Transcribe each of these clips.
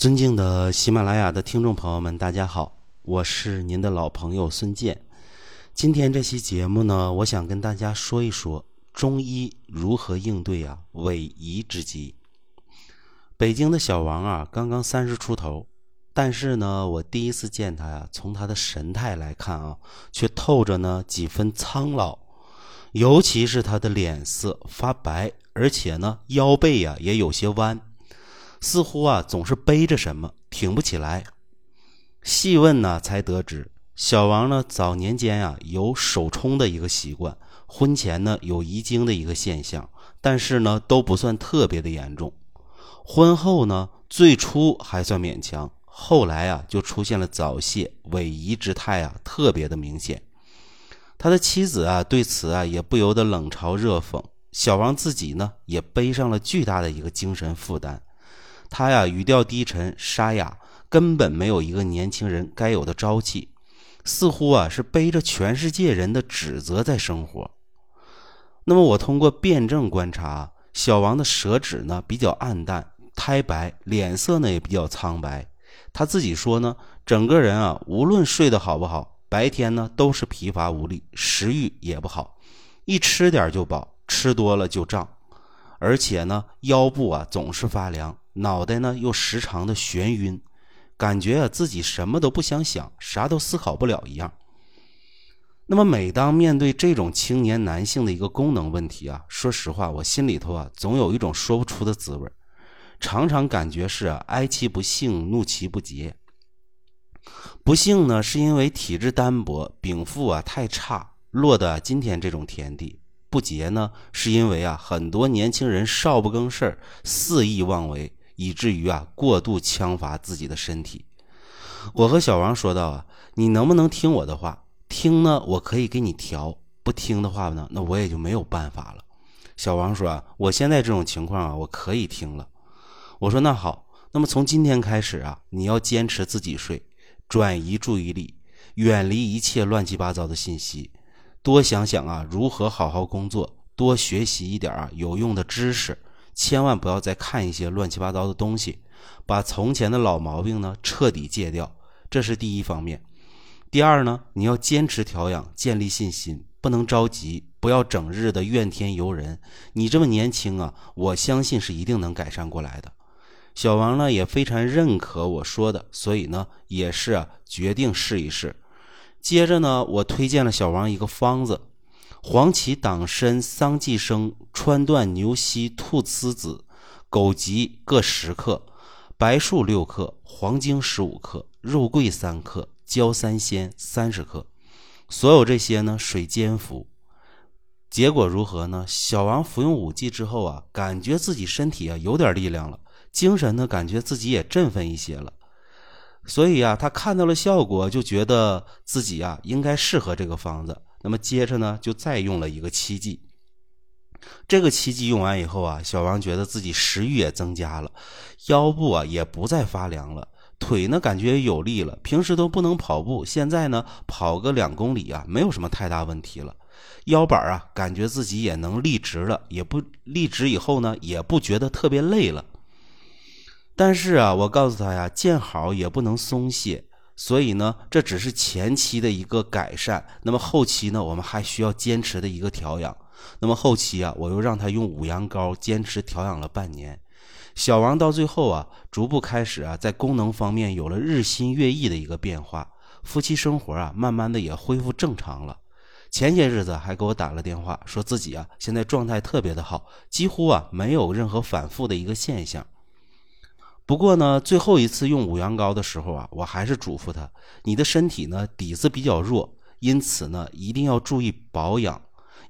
尊敬的喜马拉雅的听众朋友们，大家好，我是您的老朋友孙健。今天这期节目呢，我想跟大家说一说中医如何应对啊萎夷之疾。北京的小王啊，刚刚三十出头，但是呢，我第一次见他呀，从他的神态来看啊，却透着呢几分苍老，尤其是他的脸色发白，而且呢腰背呀也有些弯。似乎啊总是背着什么挺不起来。细问呢，才得知小王呢早年间啊有手冲的一个习惯，婚前呢有遗精的一个现象，但是呢都不算特别的严重。婚后呢最初还算勉强，后来啊就出现了早泄、萎夷之态啊，特别的明显。他的妻子啊对此啊也不由得冷嘲热讽，小王自己呢也背上了巨大的一个精神负担。他呀，语调低沉沙哑，根本没有一个年轻人该有的朝气，似乎啊是背着全世界人的指责在生活。那么我通过辩证观察，小王的舌质呢比较暗淡、苔白，脸色呢也比较苍白。他自己说呢，整个人啊，无论睡得好不好，白天呢都是疲乏无力，食欲也不好，一吃点就饱，吃多了就胀，而且呢腰部啊总是发凉。脑袋呢又时常的眩晕，感觉啊自己什么都不想想，啥都思考不了一样。那么每当面对这种青年男性的一个功能问题啊，说实话，我心里头啊总有一种说不出的滋味，常常感觉是啊哀其不幸，怒其不节。不幸呢是因为体质单薄，禀赋啊太差，落得今天这种田地。不节呢是因为啊很多年轻人少不更事儿，肆意妄为。以至于啊，过度枪伐自己的身体。我和小王说道啊，你能不能听我的话？听呢，我可以给你调；不听的话呢，那我也就没有办法了。小王说啊，我现在这种情况啊，我可以听了。我说那好，那么从今天开始啊，你要坚持自己睡，转移注意力，远离一切乱七八糟的信息，多想想啊，如何好好工作，多学习一点啊有用的知识。千万不要再看一些乱七八糟的东西，把从前的老毛病呢彻底戒掉，这是第一方面。第二呢，你要坚持调养，建立信心，不能着急，不要整日的怨天尤人。你这么年轻啊，我相信是一定能改善过来的。小王呢也非常认可我说的，所以呢也是啊决定试一试。接着呢，我推荐了小王一个方子。黄芪、党参、桑寄生、川断、牛膝、菟丝子、枸杞各十克，白术六克，黄精十五克，肉桂三克，焦三仙三十克。所有这些呢，水煎服。结果如何呢？小王服用五剂之后啊，感觉自己身体啊有点力量了，精神呢感觉自己也振奋一些了。所以啊，他看到了效果，就觉得自己啊应该适合这个方子。那么接着呢，就再用了一个七剂。这个七剂用完以后啊，小王觉得自己食欲也增加了，腰部啊也不再发凉了，腿呢感觉有力了。平时都不能跑步，现在呢跑个两公里啊，没有什么太大问题了。腰板啊，感觉自己也能立直了，也不立直以后呢，也不觉得特别累了。但是啊，我告诉他呀，见好也不能松懈。所以呢，这只是前期的一个改善。那么后期呢，我们还需要坚持的一个调养。那么后期啊，我又让他用五羊膏坚持调养了半年。小王到最后啊，逐步开始啊，在功能方面有了日新月异的一个变化。夫妻生活啊，慢慢的也恢复正常了。前些日子还给我打了电话，说自己啊，现在状态特别的好，几乎啊没有任何反复的一个现象。不过呢，最后一次用五羊膏的时候啊，我还是嘱咐他：你的身体呢底子比较弱，因此呢一定要注意保养。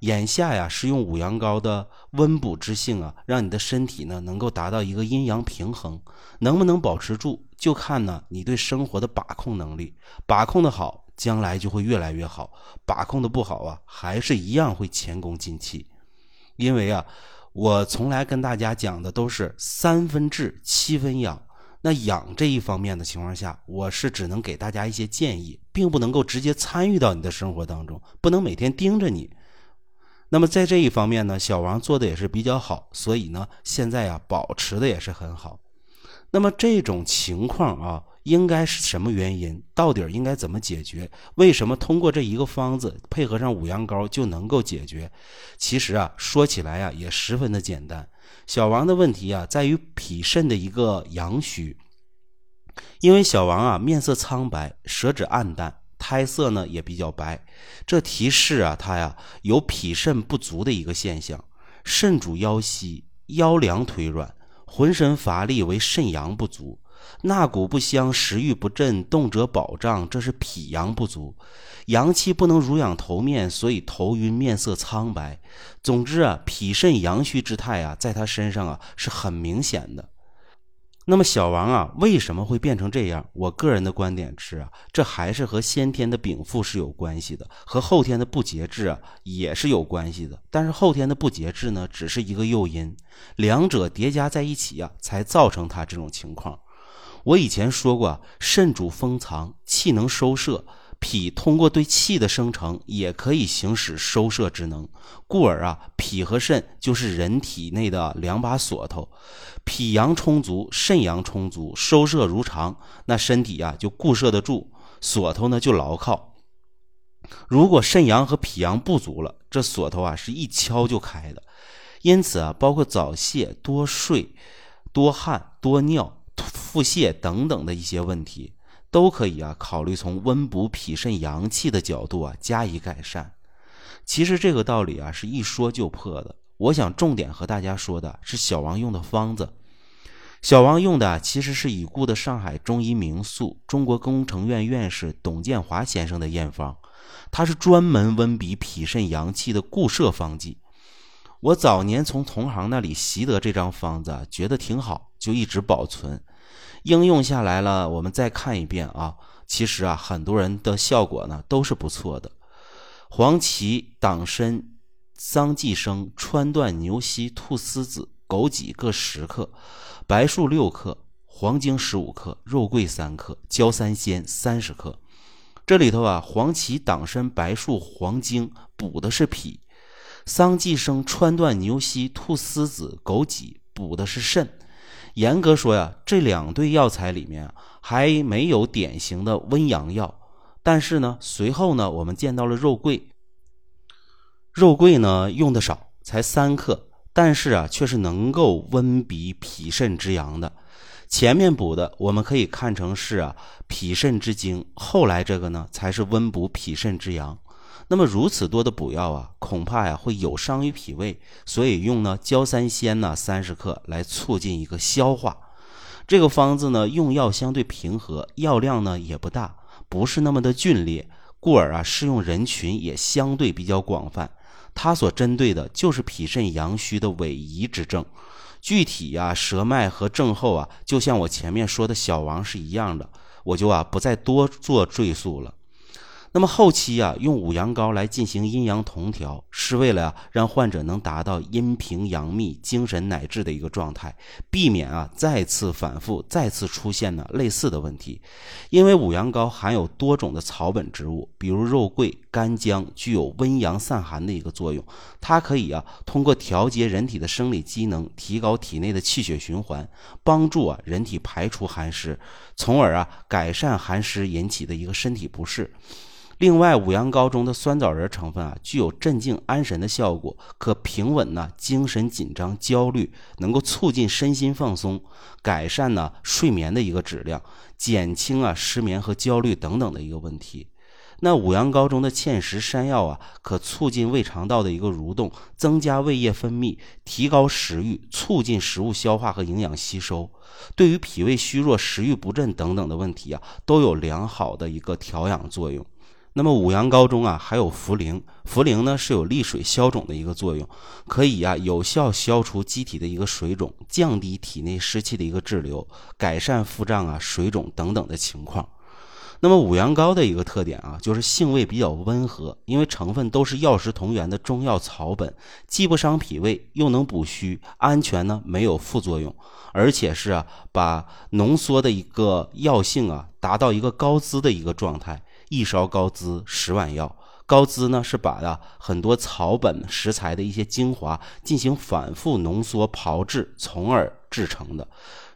眼下呀是用五羊膏的温补之性啊，让你的身体呢能够达到一个阴阳平衡。能不能保持住，就看呢你对生活的把控能力。把控的好，将来就会越来越好；把控的不好啊，还是一样会前功尽弃。因为啊。我从来跟大家讲的都是三分治七分养，那养这一方面的情况下，我是只能给大家一些建议，并不能够直接参与到你的生活当中，不能每天盯着你。那么在这一方面呢，小王做的也是比较好，所以呢，现在呀保持的也是很好。那么这种情况啊，应该是什么原因？到底应该怎么解决？为什么通过这一个方子配合上五羊膏就能够解决？其实啊，说起来呀，也十分的简单。小王的问题啊，在于脾肾的一个阳虚。因为小王啊，面色苍白，舌质暗淡，苔色呢也比较白，这提示啊，他呀有脾肾不足的一个现象。肾主腰膝，腰凉腿软。浑身乏力为肾阳不足，纳谷不香，食欲不振，动辄饱胀，这是脾阳不足，阳气不能濡养头面，所以头晕，面色苍白。总之啊，脾肾阳虚之态啊，在他身上啊是很明显的。那么小王啊，为什么会变成这样？我个人的观点是啊，这还是和先天的禀赋是有关系的，和后天的不节制啊也是有关系的。但是后天的不节制呢，只是一个诱因，两者叠加在一起啊，才造成他这种情况。我以前说过，肾主封藏，气能收摄。脾通过对气的生成，也可以行使收摄之能，故而啊，脾和肾就是人体内的两把锁头。脾阳充足，肾阳充足，收摄如常，那身体啊就固摄得住，锁头呢就牢靠。如果肾阳和脾阳不足了，这锁头啊是一敲就开的。因此啊，包括早泄、多睡、多汗、多尿、腹泻等等的一些问题。都可以啊，考虑从温补脾肾阳气的角度啊加以改善。其实这个道理啊是一说就破的。我想重点和大家说的是小王用的方子。小王用的其实是已故的上海中医名宿、中国工程院院士董建华先生的验方，他是专门温补脾肾阳气的固摄方剂。我早年从同行那里习得这张方子，觉得挺好，就一直保存。应用下来了，我们再看一遍啊。其实啊，很多人的效果呢都是不错的。黄芪、党参、桑寄生、川断、牛膝、菟丝子、枸杞各十克，白术六克，黄精十五克，肉桂三克，焦三仙三十克。这里头啊，黄芪、党参、白术、黄精补的是脾，桑寄生、川断、牛膝、菟丝子、枸杞补的是肾。严格说呀，这两对药材里面还没有典型的温阳药。但是呢，随后呢，我们见到了肉桂。肉桂呢用的少，才三克，但是啊，却是能够温脾脾肾之阳的。前面补的我们可以看成是啊脾肾之精，后来这个呢才是温补脾肾之阳。那么如此多的补药啊，恐怕呀会有伤于脾胃，所以用呢焦三仙呢三十克来促进一个消化。这个方子呢用药相对平和，药量呢也不大，不是那么的峻烈，故而啊适用人群也相对比较广泛。它所针对的就是脾肾阳虚的萎移之症，具体呀舌脉和症候啊，就像我前面说的小王是一样的，我就啊不再多做赘述了。那么后期啊，用五羊膏来进行阴阳同调，是为了让患者能达到阴平阳秘、精神乃至的一个状态，避免啊再次反复、再次出现呢类似的问题。因为五羊膏含有多种的草本植物，比如肉桂、干姜，具有温阳散寒的一个作用。它可以啊通过调节人体的生理机能，提高体内的气血循环，帮助啊人体排除寒湿，从而啊改善寒湿引起的一个身体不适。另外，五羊膏中的酸枣仁成分啊，具有镇静安神的效果，可平稳呢精神紧张、焦虑，能够促进身心放松，改善呢睡眠的一个质量，减轻啊失眠和焦虑等等的一个问题。那五羊膏中的芡实山药啊，可促进胃肠道的一个蠕动，增加胃液分泌，提高食欲，促进食物消化和营养吸收，对于脾胃虚弱、食欲不振等等的问题啊，都有良好的一个调养作用。那么五羊膏中啊还有茯苓，茯苓呢是有利水消肿的一个作用，可以啊有效消除机体的一个水肿，降低体内湿气的一个滞留，改善腹胀啊水肿等等的情况。那么五羊膏的一个特点啊就是性味比较温和，因为成分都是药食同源的中药草本，既不伤脾胃，又能补虚，安全呢没有副作用，而且是啊把浓缩的一个药性啊达到一个高滋的一个状态。一勺高滋十碗药，高滋呢是把呀很多草本食材的一些精华进行反复浓缩炮制，从而制成的。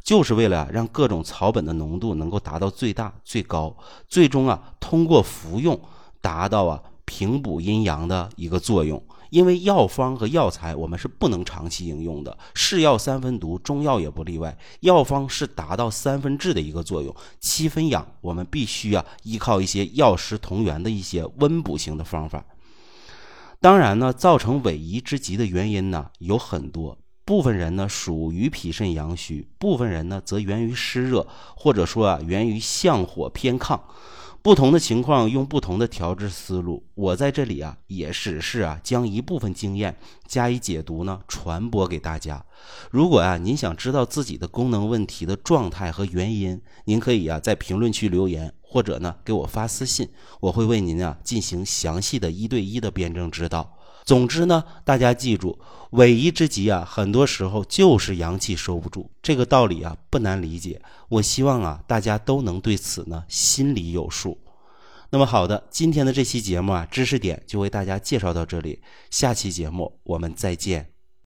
就是为了让各种草本的浓度能够达到最大最高，最终啊通过服用达到啊平补阴阳的一个作用。因为药方和药材我们是不能长期应用的，是药三分毒，中药也不例外。药方是达到三分治的一个作用，七分养，我们必须啊依靠一些药食同源的一些温补型的方法。当然呢，造成萎夷之疾的原因呢有很多，部分人呢属于脾肾阳虚，部分人呢则源于湿热，或者说啊源于相火偏亢。不同的情况用不同的调制思路，我在这里啊也只是啊将一部分经验加以解读呢，传播给大家。如果啊您想知道自己的功能问题的状态和原因，您可以啊在评论区留言，或者呢给我发私信，我会为您啊进行详细的一对一的辩证指导。总之呢，大家记住，萎夷之极啊，很多时候就是阳气收不住，这个道理啊不难理解。我希望啊，大家都能对此呢心里有数。那么好的，今天的这期节目啊，知识点就为大家介绍到这里，下期节目我们再见。